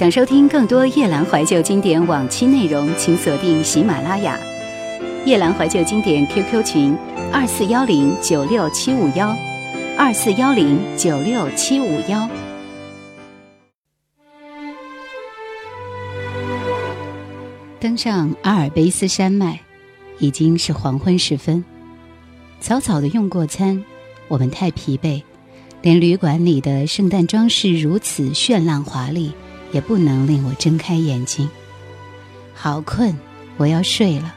想收听更多夜兰怀旧经典往期内容，请锁定喜马拉雅。夜兰怀旧经典 QQ 群：二四幺零九六七五幺，二四幺零九六七五幺。登上阿尔卑斯山脉，已经是黄昏时分。草草的用过餐，我们太疲惫，连旅馆里的圣诞装饰如此绚烂华丽。也不能令我睁开眼睛。好困，我要睡了。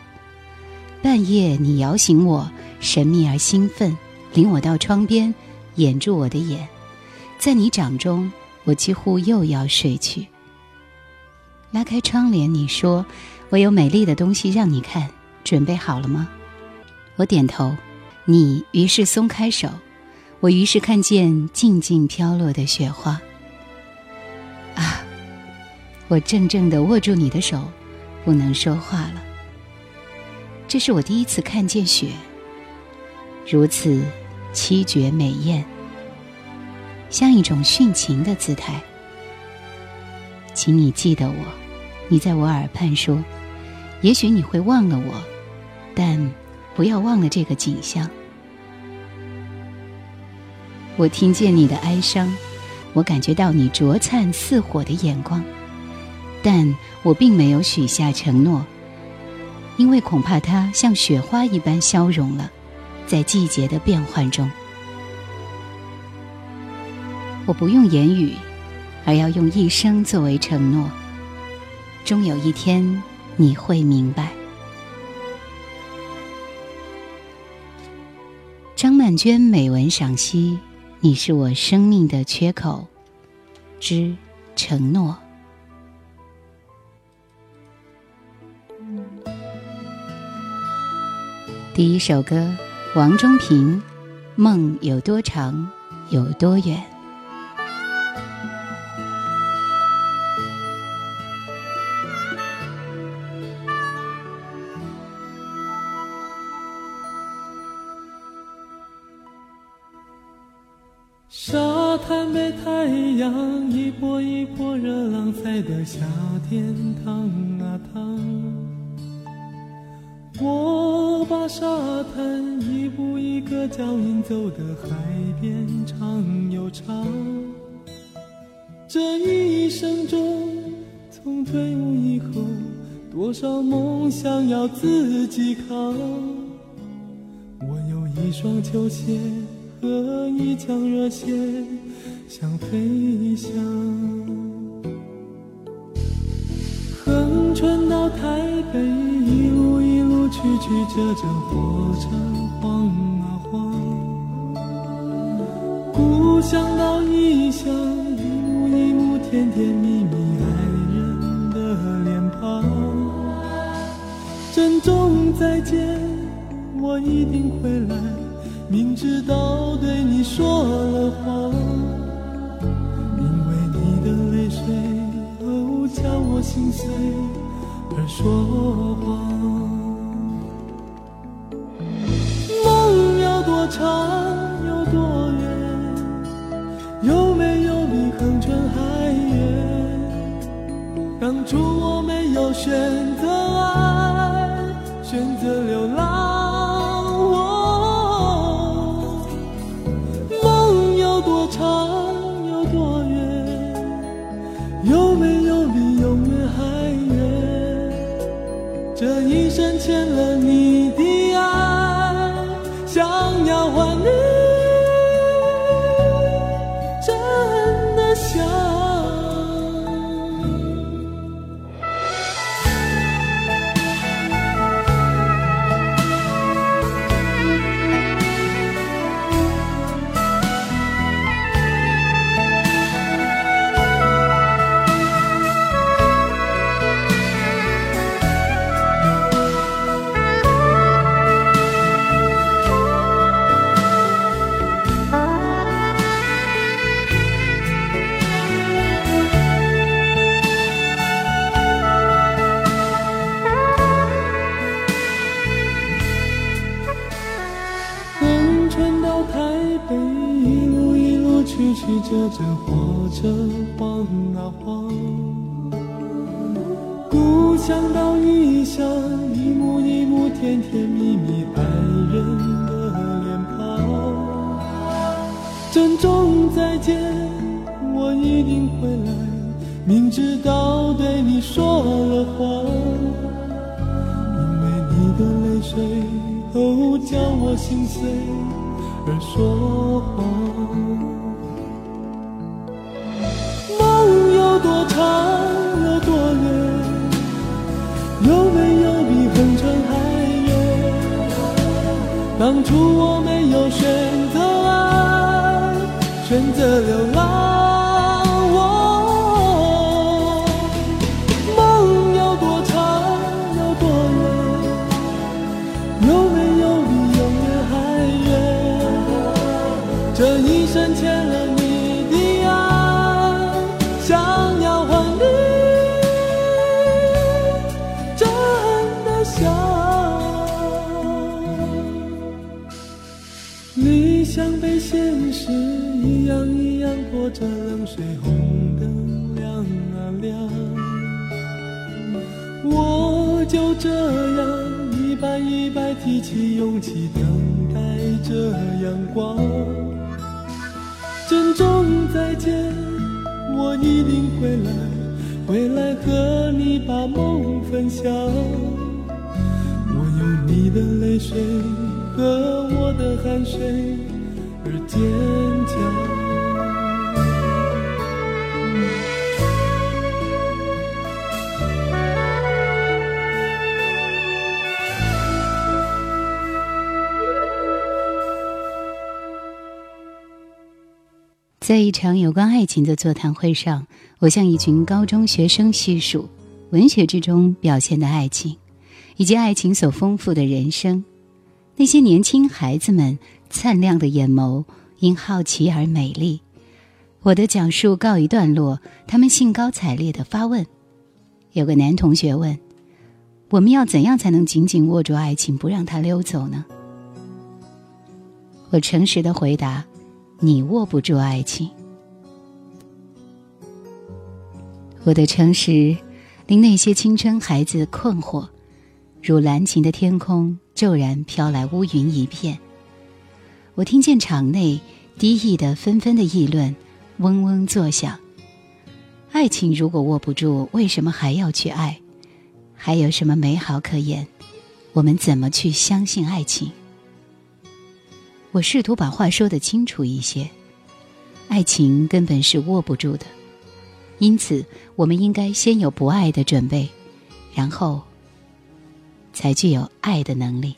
半夜你摇醒我，神秘而兴奋，领我到窗边，掩住我的眼。在你掌中，我几乎又要睡去。拉开窗帘，你说：“我有美丽的东西让你看，准备好了吗？”我点头。你于是松开手，我于是看见静静飘落的雪花。我怔怔的握住你的手，不能说话了。这是我第一次看见雪，如此凄绝美艳，像一种殉情的姿态。请你记得我，你在我耳畔说：“也许你会忘了我，但不要忘了这个景象。”我听见你的哀伤，我感觉到你灼灿似火的眼光。但我并没有许下承诺，因为恐怕它像雪花一般消融了，在季节的变换中。我不用言语，而要用一生作为承诺。终有一天你会明白。张曼娟美文赏析：你是我生命的缺口，之承诺。第一首歌，王中平，《梦有多长，有多远》。沙滩被太阳一波一波热浪晒得夏天堂啊烫。我把沙滩一步一个脚印走的海边长又长，这一生中从退伍以后，多少梦想要自己扛。我有一双球鞋和一腔热血，想飞翔。横穿到台北，一路曲曲折折，火车晃啊晃。故乡到异乡，一幕一幕甜甜蜜蜜，爱人的脸庞。珍重再见，我一定会来，明知道对你说了谎。因为你的泪水哦叫我心碎而说谎。有多长，有多远？有没有比横穿还远？当初我没有选择爱，选择留曲曲折折，火车晃啊晃。故乡到异乡，一幕一幕甜甜蜜蜜，爱人的脸庞。珍重再见，我一定会来，明知道对你说了谎，因为你的泪水都叫我心碎而说谎。长有多远？有没有比红尘还远？当初我没有选择爱，选择流浪。这样一拜一拜提起勇气，等待着阳光。珍重再见，我一定会来，回来和你把梦分享。我用你的泪水和我的汗水而坚在一场有关爱情的座谈会上，我向一群高中学生叙述文学之中表现的爱情，以及爱情所丰富的人生。那些年轻孩子们灿亮的眼眸因好奇而美丽。我的讲述告一段落，他们兴高采烈的发问。有个男同学问：“我们要怎样才能紧紧握住爱情，不让它溜走呢？”我诚实的回答。你握不住爱情，我的诚实令那些青春孩子困惑，如蓝晴的天空骤然飘来乌云一片。我听见场内低意的纷纷的议论，嗡嗡作响。爱情如果握不住，为什么还要去爱？还有什么美好可言？我们怎么去相信爱情？我试图把话说得清楚一些，爱情根本是握不住的，因此我们应该先有不爱的准备，然后才具有爱的能力。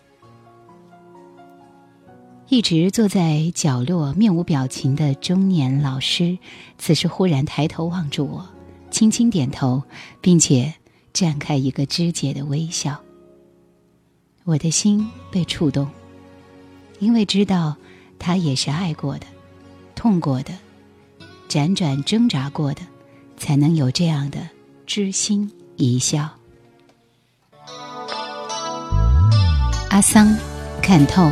一直坐在角落面无表情的中年老师，此时忽然抬头望住我，轻轻点头，并且绽开一个肢解的微笑。我的心被触动。因为知道，他也是爱过的，痛过的，辗转挣扎过的，才能有这样的知心一笑。阿桑，看透。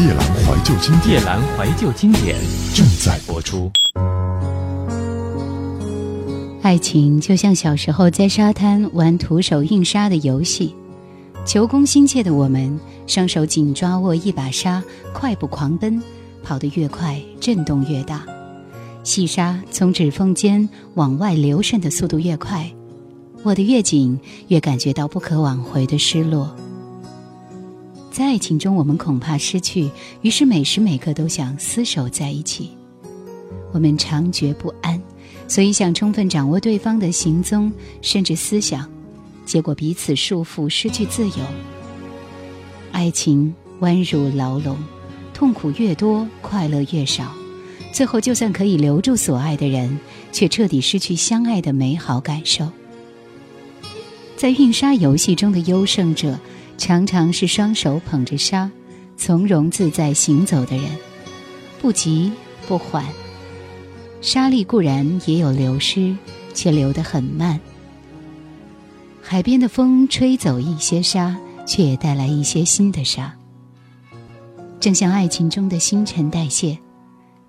夜阑怀旧经典，夜阑怀旧经典正在播出。爱情就像小时候在沙滩玩徒手印沙的游戏，求功心切的我们，双手紧抓握一把沙，快步狂奔，跑得越快，震动越大，细沙从指缝间往外流渗的速度越快，握得越紧，越感觉到不可挽回的失落。在爱情中，我们恐怕失去，于是每时每刻都想厮守在一起。我们常觉不安，所以想充分掌握对方的行踪，甚至思想，结果彼此束缚，失去自由。爱情弯如牢笼，痛苦越多，快乐越少。最后，就算可以留住所爱的人，却彻底失去相爱的美好感受。在运沙游戏中的优胜者。常常是双手捧着沙，从容自在行走的人，不急不缓。沙粒固然也有流失，却流得很慢。海边的风吹走一些沙，却也带来一些新的沙。正像爱情中的新陈代谢，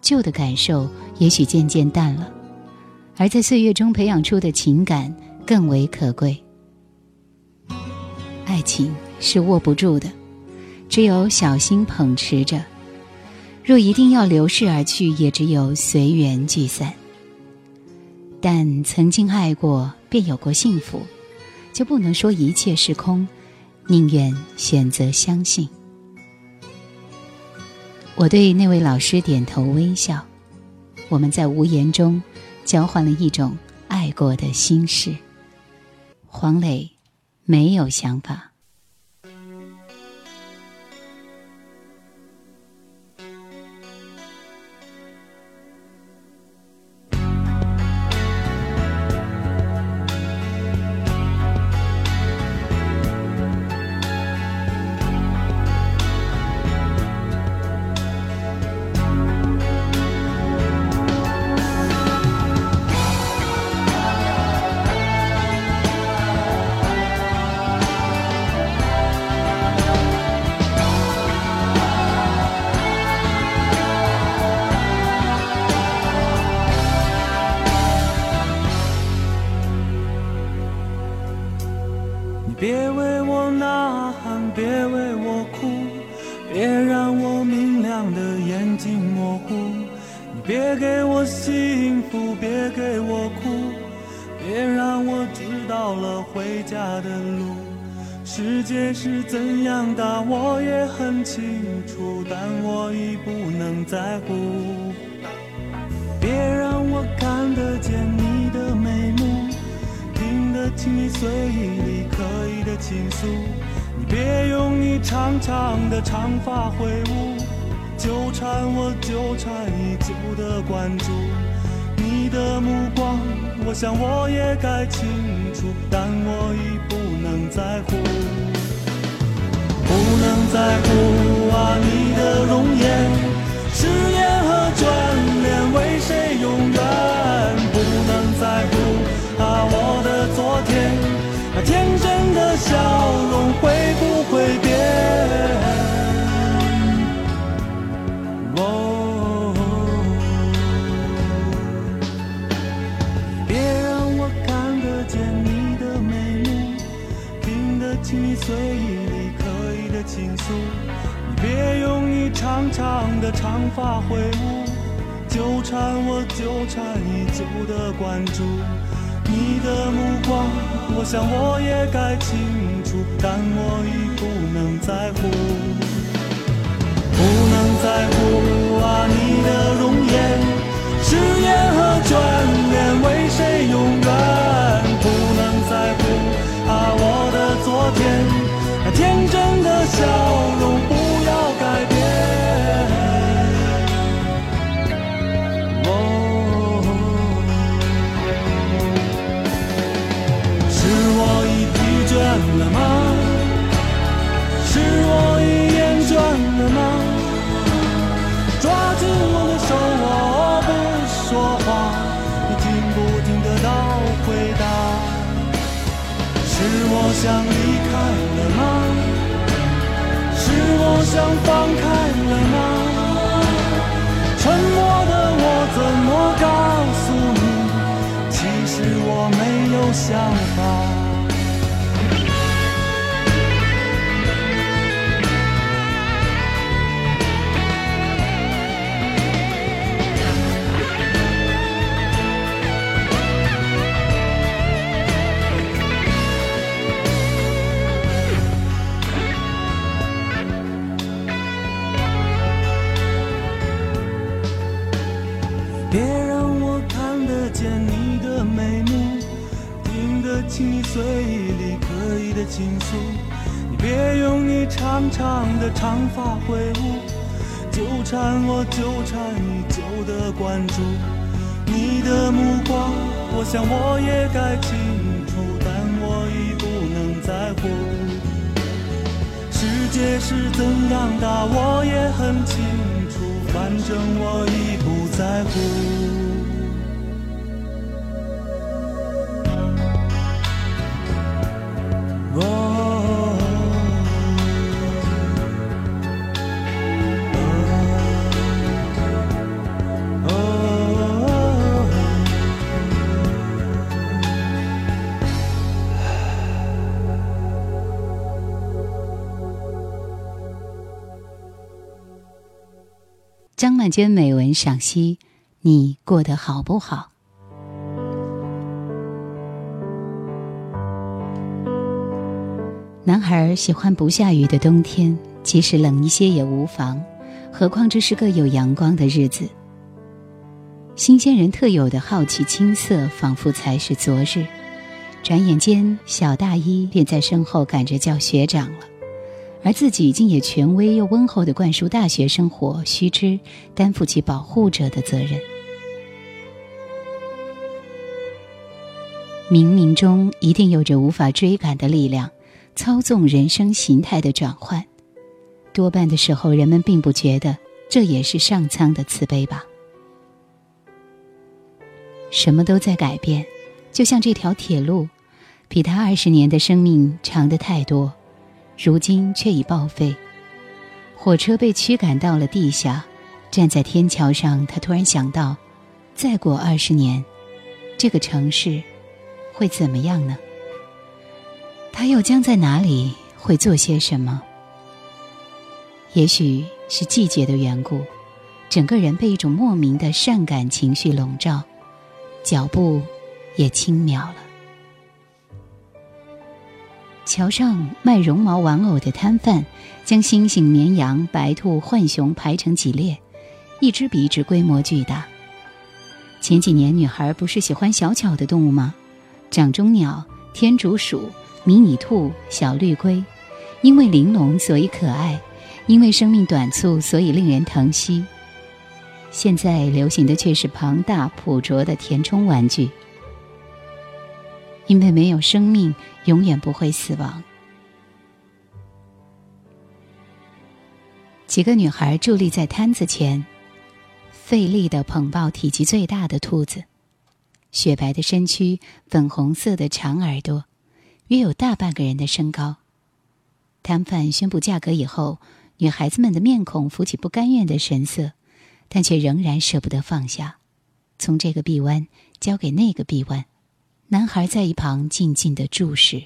旧的感受也许渐渐淡了，而在岁月中培养出的情感更为可贵。爱情。是握不住的，只有小心捧持着。若一定要流逝而去，也只有随缘聚散。但曾经爱过，便有过幸福，就不能说一切是空，宁愿选择相信。我对那位老师点头微笑，我们在无言中交换了一种爱过的心事。黄磊没有想法。不的关注。你的目光，我想我也该清楚，但我已不能在乎。不能在乎啊，你的容颜，誓言和眷恋为谁永远？不能在乎啊，我的昨天，那天真的笑容会随意里刻意的倾诉，你别用你长长的长发挥舞，纠缠我，纠缠已久的关注。你的目光，我想我也该清楚，但我已不能在乎。不能在乎啊，你的容颜，誓言和眷恋为谁永远？不能在乎啊，我的昨天，天真的笑容不要改变。哦是我已疲倦了吗？是我已厌倦了吗？抓紧我的手我不说话你听不听得到回答？是我想你想放开了吗？沉默的我怎么告诉你？其实我没有想法。娟美文赏析：你过得好不好？男孩喜欢不下雨的冬天，即使冷一些也无妨，何况这是个有阳光的日子。新鲜人特有的好奇青涩，仿佛才是昨日。转眼间，小大一便在身后赶着叫学长了。而自己竟也权威又温厚地灌输大学生活须知，担负起保护者的责任。冥冥中一定有着无法追赶的力量，操纵人生形态的转换。多半的时候，人们并不觉得这也是上苍的慈悲吧。什么都在改变，就像这条铁路，比他二十年的生命长得太多。如今却已报废，火车被驱赶到了地下。站在天桥上，他突然想到，再过二十年，这个城市会怎么样呢？他又将在哪里？会做些什么？也许是季节的缘故，整个人被一种莫名的善感情绪笼罩，脚步也轻渺了。桥上卖绒毛玩偶的摊贩，将猩猩、绵羊、白兔、浣熊排成几列，一只比一只规模巨大。前几年，女孩不是喜欢小巧的动物吗？掌中鸟、天竺鼠、迷你兔、小绿龟，因为玲珑所以可爱，因为生命短促所以令人疼惜。现在流行的却是庞大朴拙的填充玩具。因为没有生命，永远不会死亡。几个女孩伫立在摊子前，费力的捧抱体积最大的兔子，雪白的身躯，粉红色的长耳朵，约有大半个人的身高。摊贩宣布价格以后，女孩子们的面孔浮起不甘愿的神色，但却仍然舍不得放下，从这个臂弯交给那个臂弯。男孩在一旁静静的注视，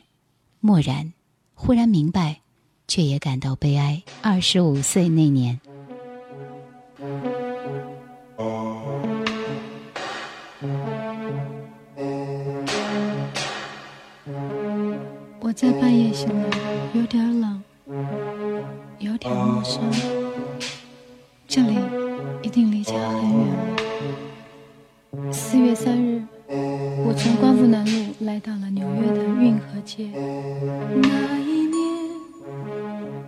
默然，忽然明白，却也感到悲哀。二十五岁那年，我在半夜醒来，有点冷，有点陌生。这里我从光复南路来到了纽约的运河街。那一年，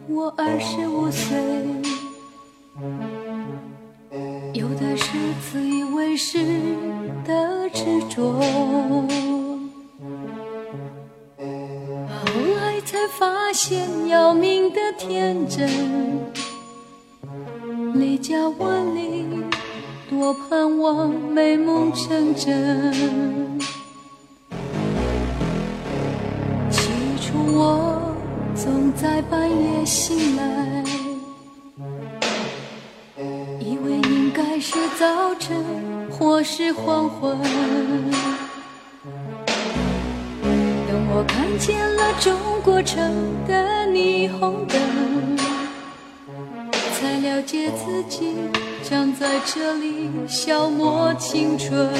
我二十五岁，有的是自以为是的执着，后来才发现要命的天真，离家万里。多盼望美梦成真。在半夜醒来，以为应该是早晨或是黄昏。等我看见了中国城的霓虹灯，才了解自己将在这里消磨青春。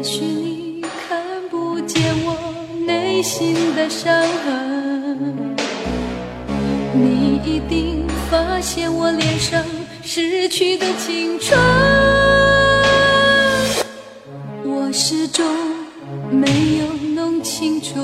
也许你看不见我内心的伤痕，你一定发现我脸上失去的青春。我始终没有弄清楚，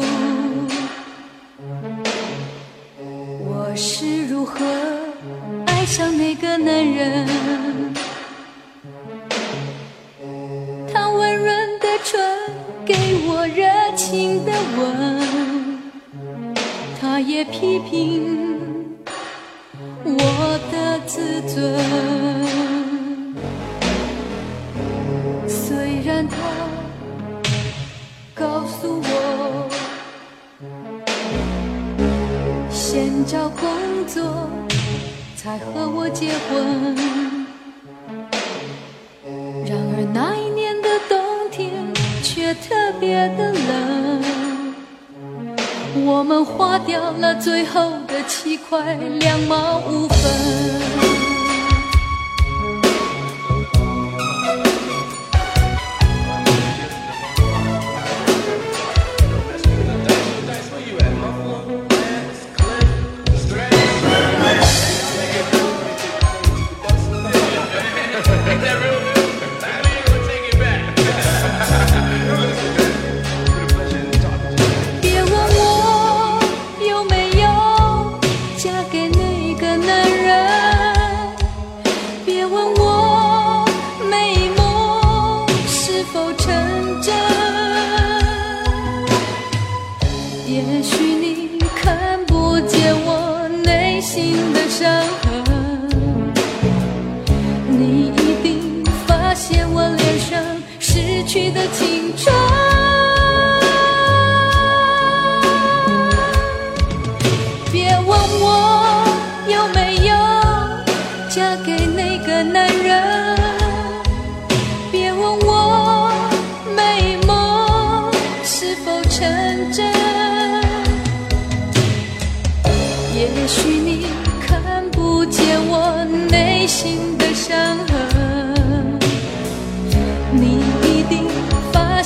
心的伤痕，你一定发现我脸上失去的青春。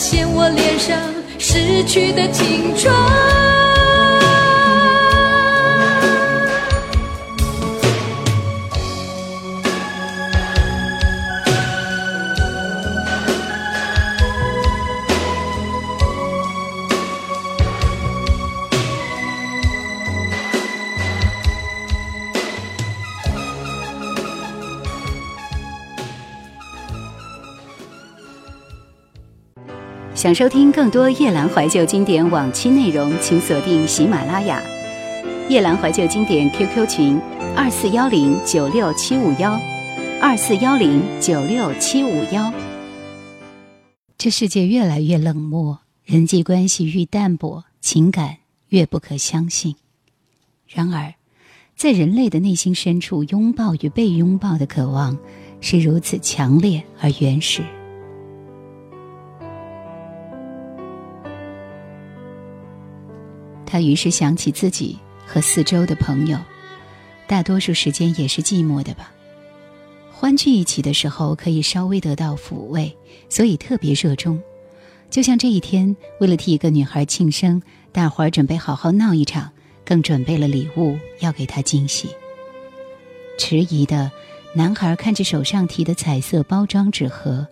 现我脸上失去的青春。想收听更多夜兰怀旧经典往期内容，请锁定喜马拉雅。夜兰怀旧经典 QQ 群：二四幺零九六七五幺，二四幺零九六七五幺。这世界越来越冷漠，人际关系愈淡薄，情感越不可相信。然而，在人类的内心深处，拥抱与被拥抱的渴望是如此强烈而原始。他于是想起自己和四周的朋友，大多数时间也是寂寞的吧。欢聚一起的时候，可以稍微得到抚慰，所以特别热衷。就像这一天，为了替一个女孩庆生，大伙儿准备好好闹一场，更准备了礼物要给她惊喜。迟疑的男孩看着手上提的彩色包装纸盒，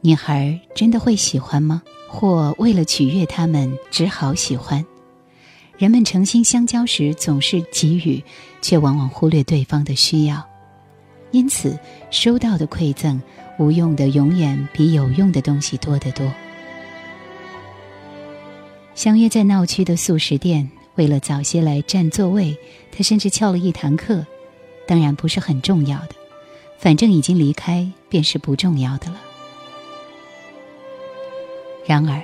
女孩真的会喜欢吗？或为了取悦他们，只好喜欢？人们诚心相交时，总是给予，却往往忽略对方的需要，因此收到的馈赠，无用的永远比有用的东西多得多。相约在闹区的素食店，为了早些来占座位，他甚至翘了一堂课。当然不是很重要的，反正已经离开，便是不重要的了。然而，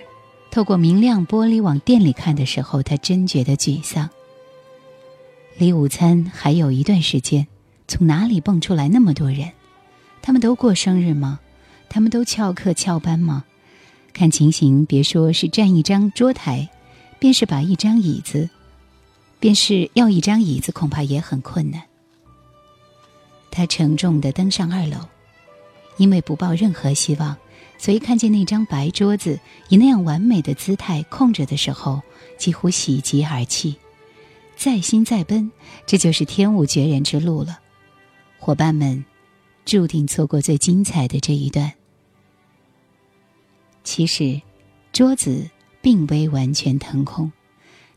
透过明亮玻璃往店里看的时候，他真觉得沮丧。离午餐还有一段时间，从哪里蹦出来那么多人？他们都过生日吗？他们都翘课翘班吗？看情形，别说是占一张桌台，便是把一张椅子，便是要一张椅子，恐怕也很困难。他沉重的登上二楼，因为不抱任何希望，所以看见那张白桌子以那样完美的姿态空着的时候，几乎喜极而泣。再心再奔，这就是天无绝人之路了。伙伴们，注定错过最精彩的这一段。其实，桌子并未完全腾空，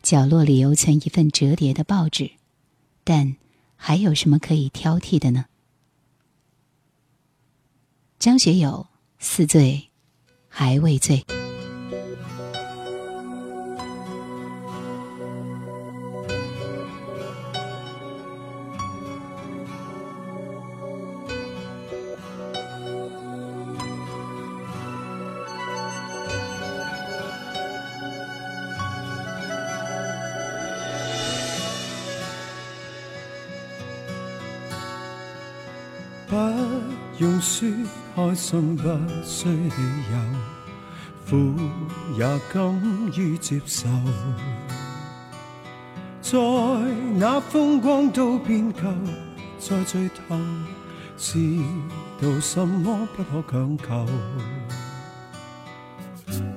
角落里犹存一份折叠的报纸，但还有什么可以挑剔的呢？张学友似醉还未醉。心不需理由，苦也甘于接受。在那风光都变旧，在最头知道什么不可强求。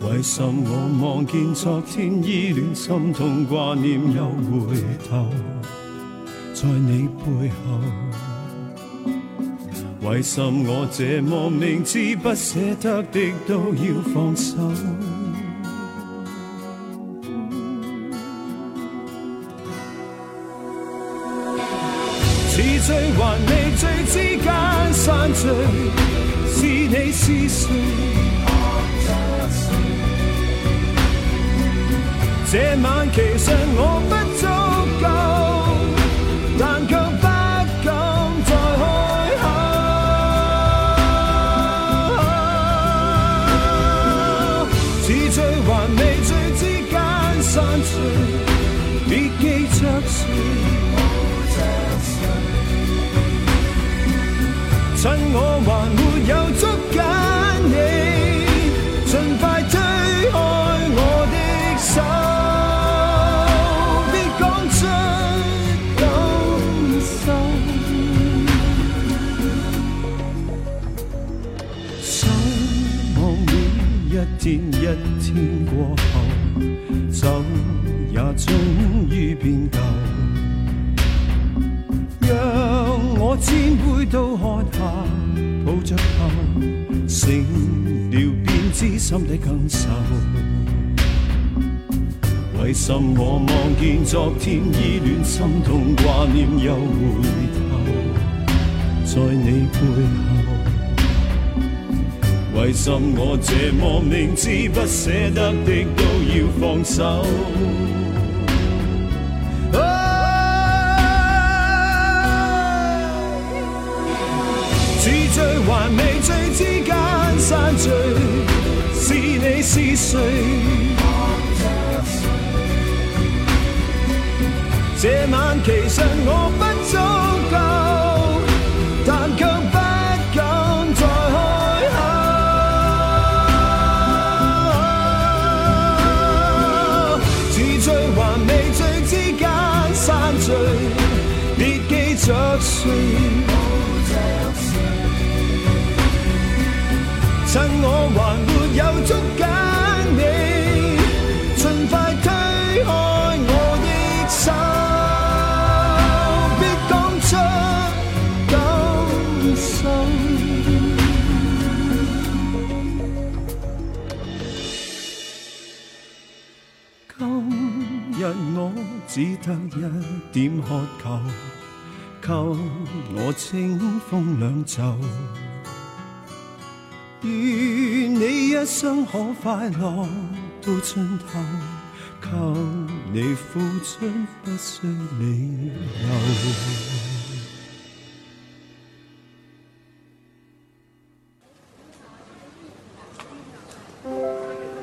为什我望见昨天依恋，心痛挂念又回头，在你背后。为什我这么明知不舍得的都要放手？似醉还未醉之间散聚，是你是谁？这晚其实我不醉一天过后，走也终于变旧。让我千杯都喝下，抱着头，醒了便知心底感受。为什我望见昨天依恋，心痛挂念又回头，在你背后。为什我这么明知不舍得的都要放手？似醉还未醉之间散聚，是你是谁？这晚其实我不足够，别记着谁。趁我还没有足只得一點渴求，給我清風兩袖。願你一生可快樂到盡頭，靠你付出不需理由。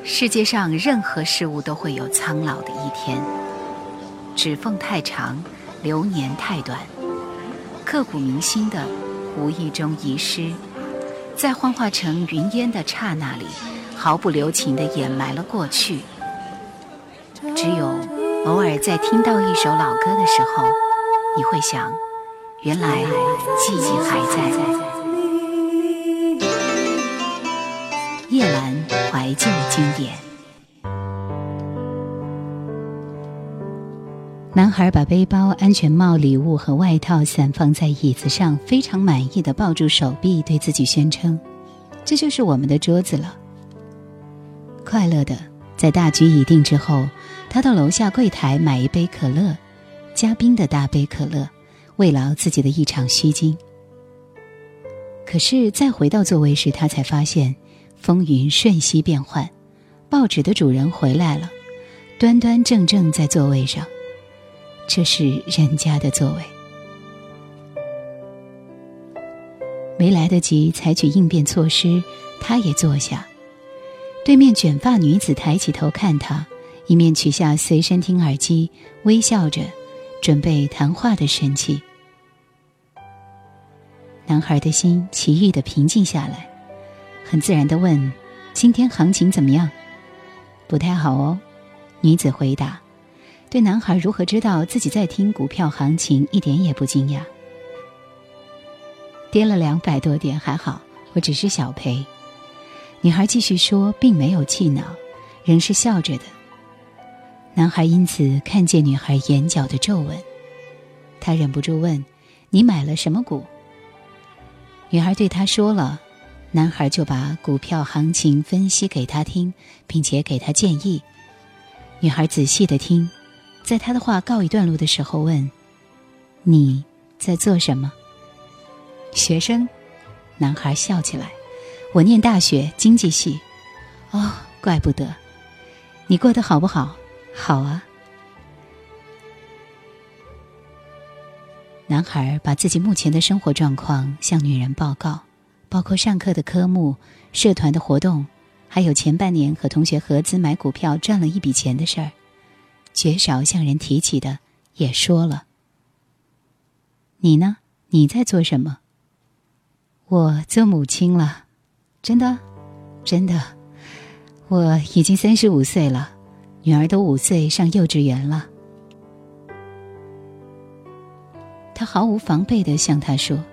世界上任何事物都会有苍老的一天，指缝太长，流年太短，刻骨铭心的无意中遗失，在幻化成云烟的刹那里，毫不留情地掩埋了过去。只有偶尔在听到一首老歌的时候，你会想，原来记忆还在。叶兰怀旧经典。男孩把背包、安全帽、礼物和外套散放在椅子上，非常满意的抱住手臂，对自己宣称：“这就是我们的桌子了。”快乐的，在大局已定之后，他到楼下柜台买一杯可乐，加冰的大杯可乐，慰劳自己的一场虚惊。可是再回到座位时，他才发现。风云瞬息变幻，报纸的主人回来了，端端正正在座位上，这是人家的座位。没来得及采取应变措施，他也坐下。对面卷发女子抬起头看他，一面取下随身听耳机，微笑着，准备谈话的神气。男孩的心奇异的平静下来。很自然的问：“今天行情怎么样？”“不太好哦。”女子回答。对男孩如何知道自己在听股票行情一点也不惊讶。跌了两百多点，还好，我只是小赔。女孩继续说，并没有气恼，仍是笑着的。男孩因此看见女孩眼角的皱纹，他忍不住问：“你买了什么股？”女孩对他说了。男孩就把股票行情分析给他听，并且给他建议。女孩仔细的听，在他的话告一段落的时候问：“你在做什么？”学生，男孩笑起来：“我念大学经济系。”哦，怪不得。你过得好不好？好啊。男孩把自己目前的生活状况向女人报告。包括上课的科目、社团的活动，还有前半年和同学合资买股票赚了一笔钱的事儿，绝少向人提起的，也说了。你呢？你在做什么？我做母亲了，真的，真的，我已经三十五岁了，女儿都五岁上幼稚园了。他毫无防备的向他说：“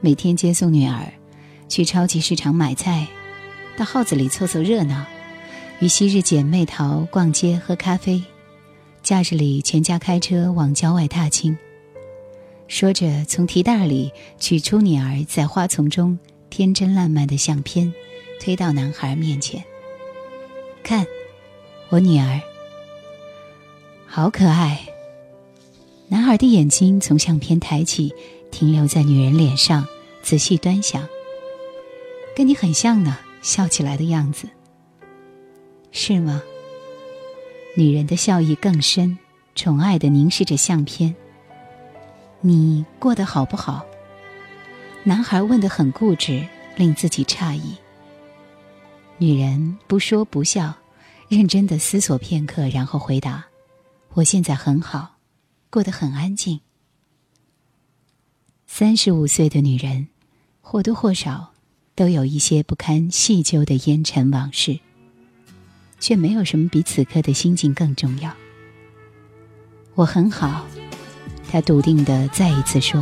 每天接送女儿。”去超级市场买菜，到号子里凑凑热闹，与昔日姐妹淘逛街喝咖啡，假日里全家开车往郊外踏青。说着，从提袋里取出女儿在花丛中天真烂漫的相片，推到男孩面前。看，我女儿，好可爱。男孩的眼睛从相片抬起，停留在女人脸上，仔细端详。跟你很像呢，笑起来的样子，是吗？女人的笑意更深，宠爱的凝视着相片。你过得好不好？男孩问的很固执，令自己诧异。女人不说不笑，认真的思索片刻，然后回答：“我现在很好，过得很安静。”三十五岁的女人，或多或少。都有一些不堪细究的烟尘往事，却没有什么比此刻的心境更重要。我很好，他笃定的再一次说。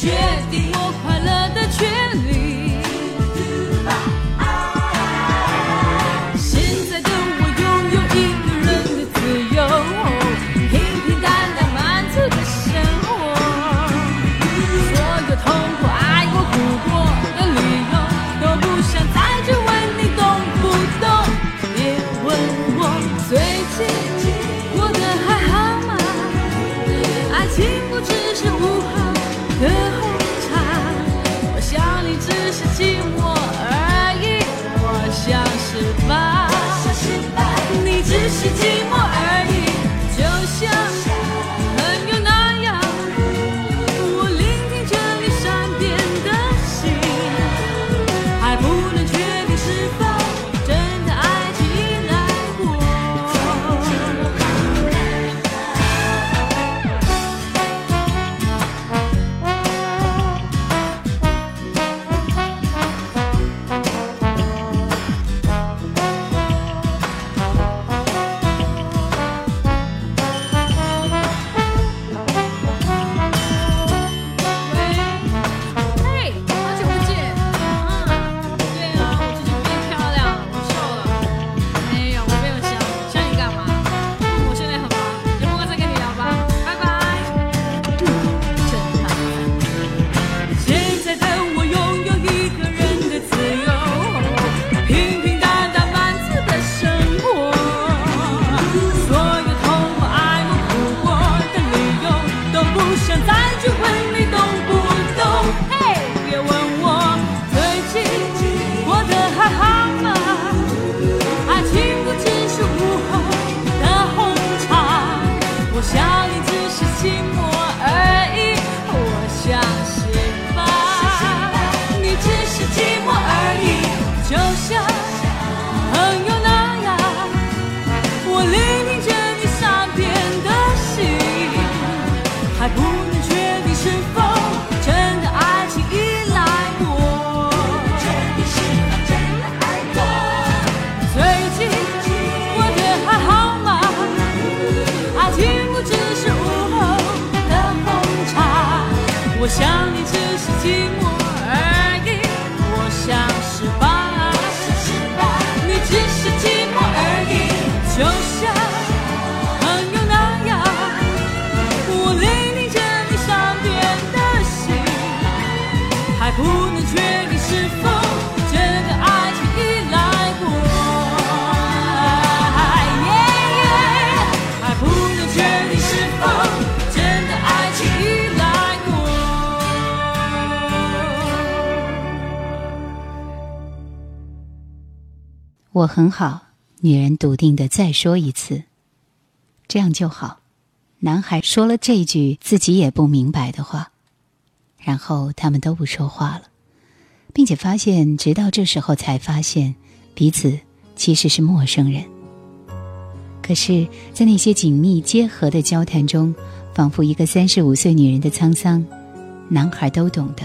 chance. Sean 我很好。女人笃定的再说一次：“这样就好。”男孩说了这句自己也不明白的话，然后他们都不说话了，并且发现，直到这时候才发现，彼此其实是陌生人。可是，在那些紧密结合的交谈中，仿佛一个三十五岁女人的沧桑，男孩都懂得；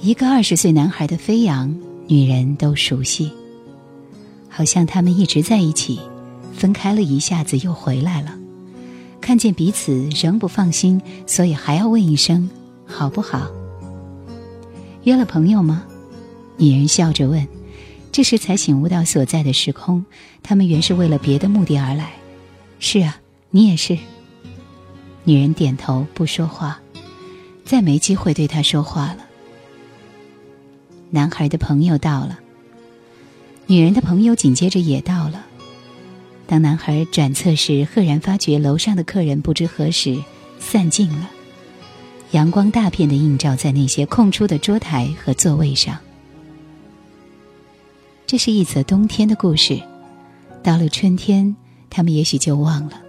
一个二十岁男孩的飞扬，女人都熟悉。好像他们一直在一起，分开了一下子又回来了，看见彼此仍不放心，所以还要问一声好不好？约了朋友吗？女人笑着问。这时才醒悟到所在的时空，他们原是为了别的目的而来。是啊，你也是。女人点头不说话，再没机会对他说话了。男孩的朋友到了。女人的朋友紧接着也到了。当男孩转侧时，赫然发觉楼上的客人不知何时散尽了，阳光大片的映照在那些空出的桌台和座位上。这是一则冬天的故事，到了春天，他们也许就忘了，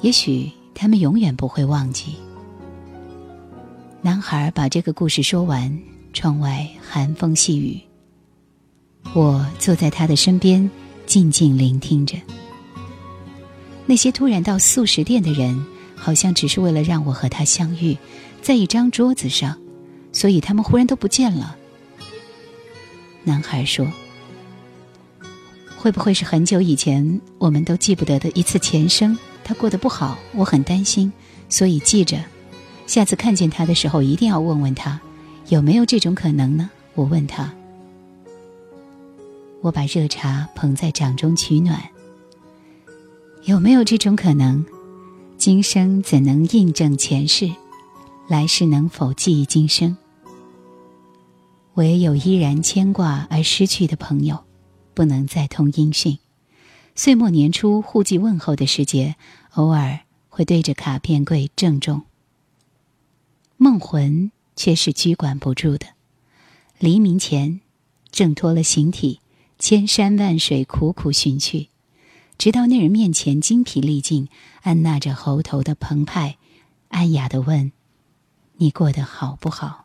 也许他们永远不会忘记。男孩把这个故事说完，窗外寒风细雨。我坐在他的身边，静静聆听着。那些突然到素食店的人，好像只是为了让我和他相遇，在一张桌子上，所以他们忽然都不见了。男孩说：“会不会是很久以前我们都记不得的一次前生？他过得不好，我很担心，所以记着，下次看见他的时候一定要问问他，有没有这种可能呢？”我问他。我把热茶捧在掌中取暖。有没有这种可能？今生怎能印证前世？来世能否记忆今生？我也有依然牵挂而失去的朋友，不能再通音讯。岁末年初互寄问候的时节，偶尔会对着卡片柜郑重。梦魂却是拘管不住的。黎明前，挣脱了形体。千山万水苦苦寻去，直到那人面前精疲力尽，按捺着喉头的澎湃，安雅的问：“你过得好不好？”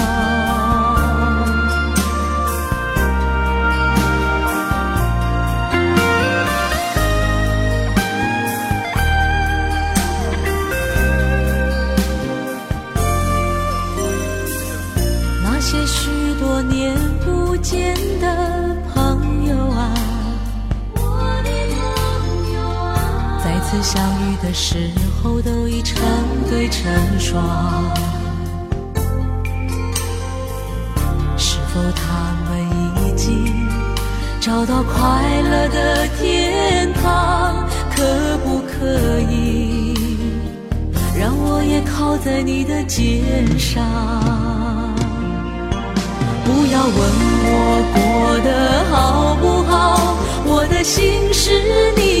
相遇的时候都已成对成双，是否他们已经找到快乐的天堂？可不可以让我也靠在你的肩上？不要问我过得好不好，我的心是你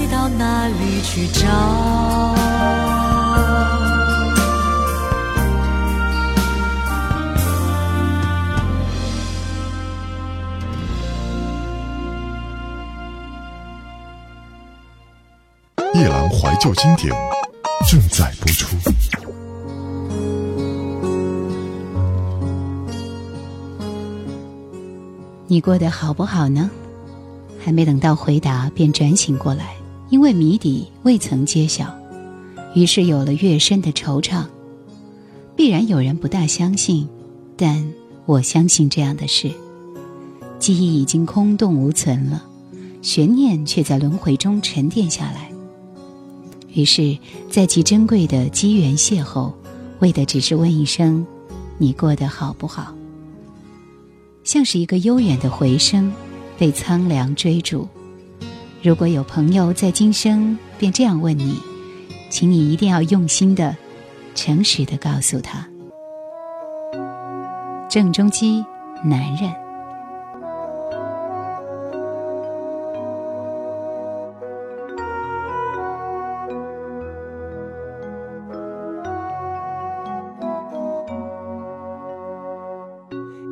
哪里去找？夜阑怀旧经典正在播出。你过得好不好呢？还没等到回答，便转醒过来，因为谜底未曾揭晓，于是有了越深的惆怅。必然有人不大相信，但我相信这样的事。记忆已经空洞无存了，悬念却在轮回中沉淀下来。于是，在极珍贵的机缘邂逅，为的只是问一声：“你过得好不好？”像是一个悠远的回声，被苍凉追逐。如果有朋友在今生便这样问你，请你一定要用心的、诚实的告诉他。郑中基，男人。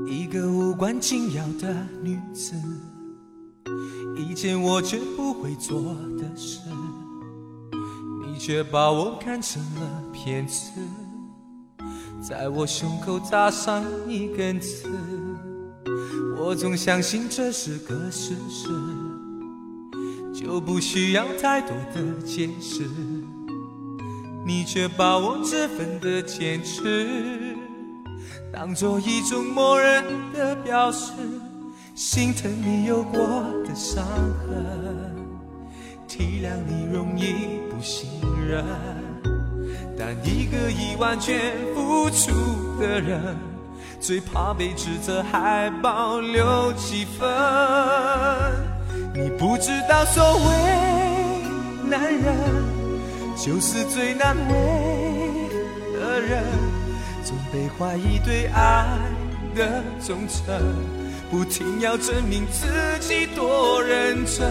一个无关紧要的女子，件我绝不会做的事，你却把我看成了骗子，在我胸口扎上一根刺。我总相信这是个事实，就不需要太多的解释，你却把我这份的坚持。当做一种默认的表示，心疼你有过的伤痕，体谅你容易不信任。但一个已完全付出的人，最怕被指责还保留几分。你不知道，所谓男人，就是最难为的人。总被怀疑对爱的忠诚，不停要证明自己多认真。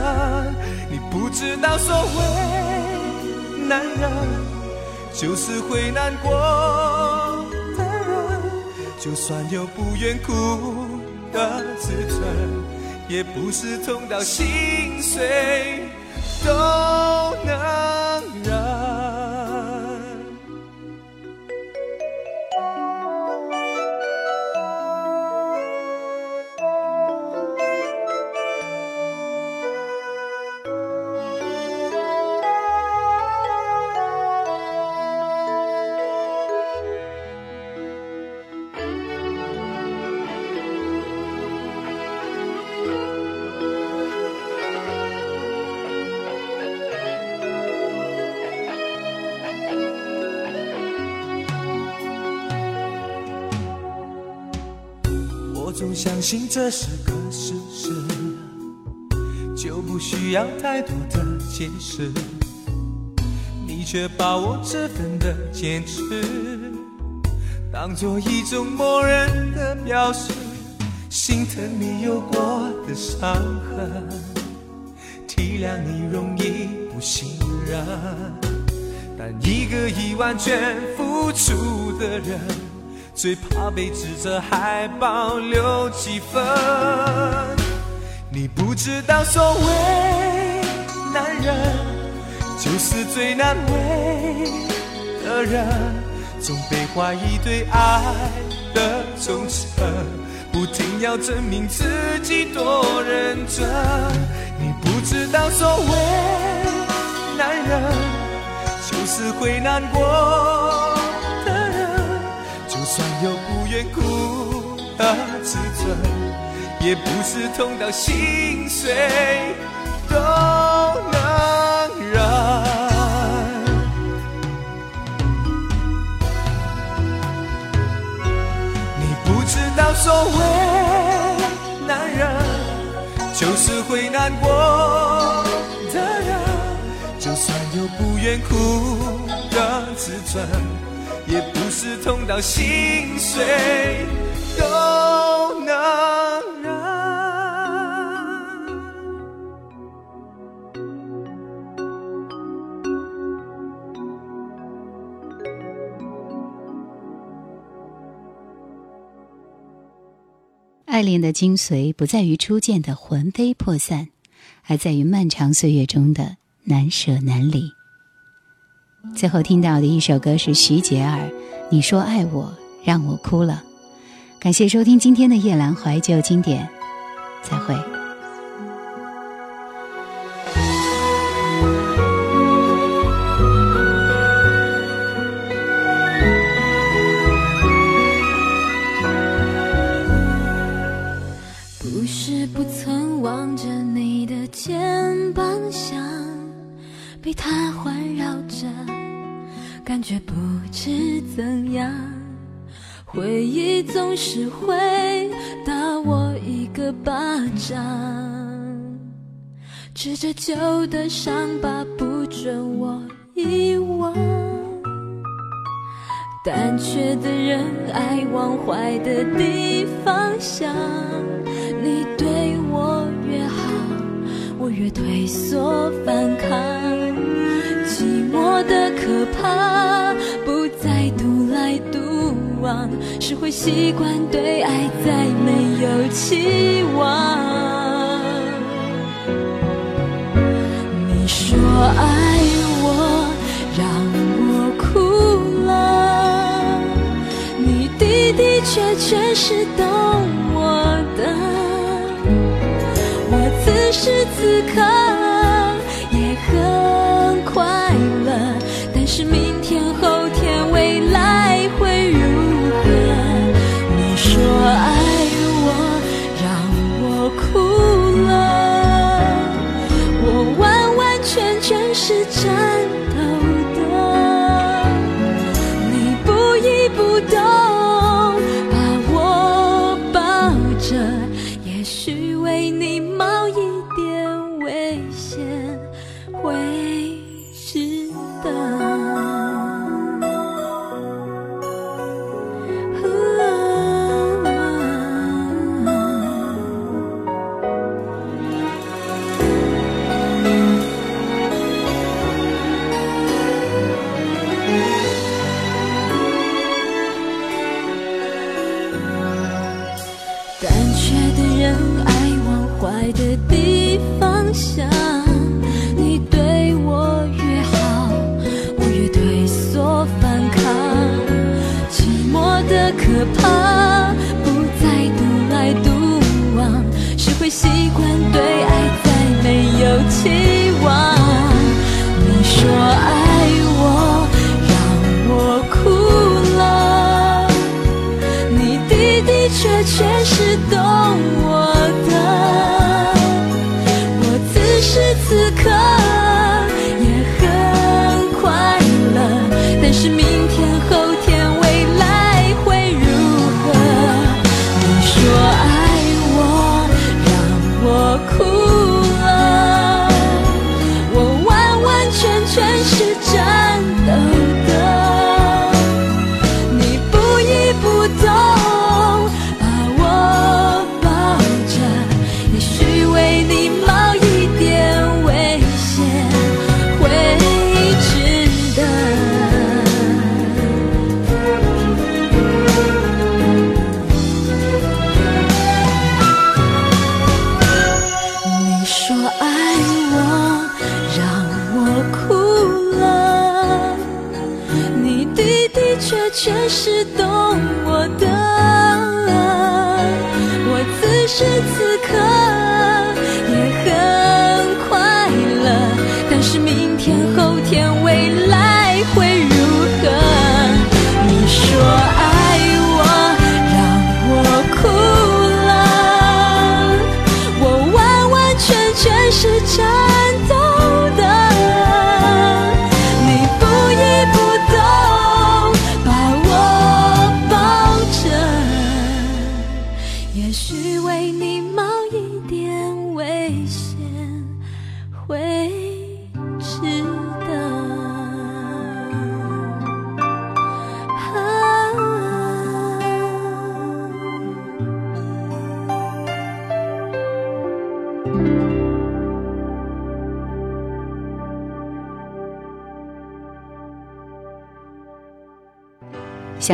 你不知道，所谓男人就是会难过的人，就算有不愿哭的自尊，也不是痛到心碎都能相信这是个事实，就不需要太多的解释。你却把我这份的坚持当做一种默认的表示，心疼你有过的伤痕，体谅你容易不信任，但一个已完全付出的人，最怕被指责还保留几分。你不知道，所谓男人。就是最难为的人，总被怀疑对爱的忠诚，不停要证明自己多认真。你不知道，所谓男人，就是会难过，有不愿哭和自尊，也不是痛到心碎都能忍。你不知道。所谓男人，就是会难过的人，就算有不愿哭的自尊，是痛到心碎都能。爱恋的精髓不在于初见的魂飞魄散，而在于漫长岁月中的难舍难离。最后听到的一首歌是徐杰儿，《你说爱我让我哭了》。感谢收听今天的夜阑怀旧经典，再会。不是不曾望着你的肩膀，想被他环绕着，感觉不知怎样。回忆总是会打我一个巴掌，指着旧的伤疤不准我遗忘。胆怯的人爱往坏的地方想，你对我越好，我越退缩反抗。寂寞的可怕，不再独来独往，是会习惯对爱再没有期望。你说爱我，让我哭了，你的的确确是懂我的，我此时此刻。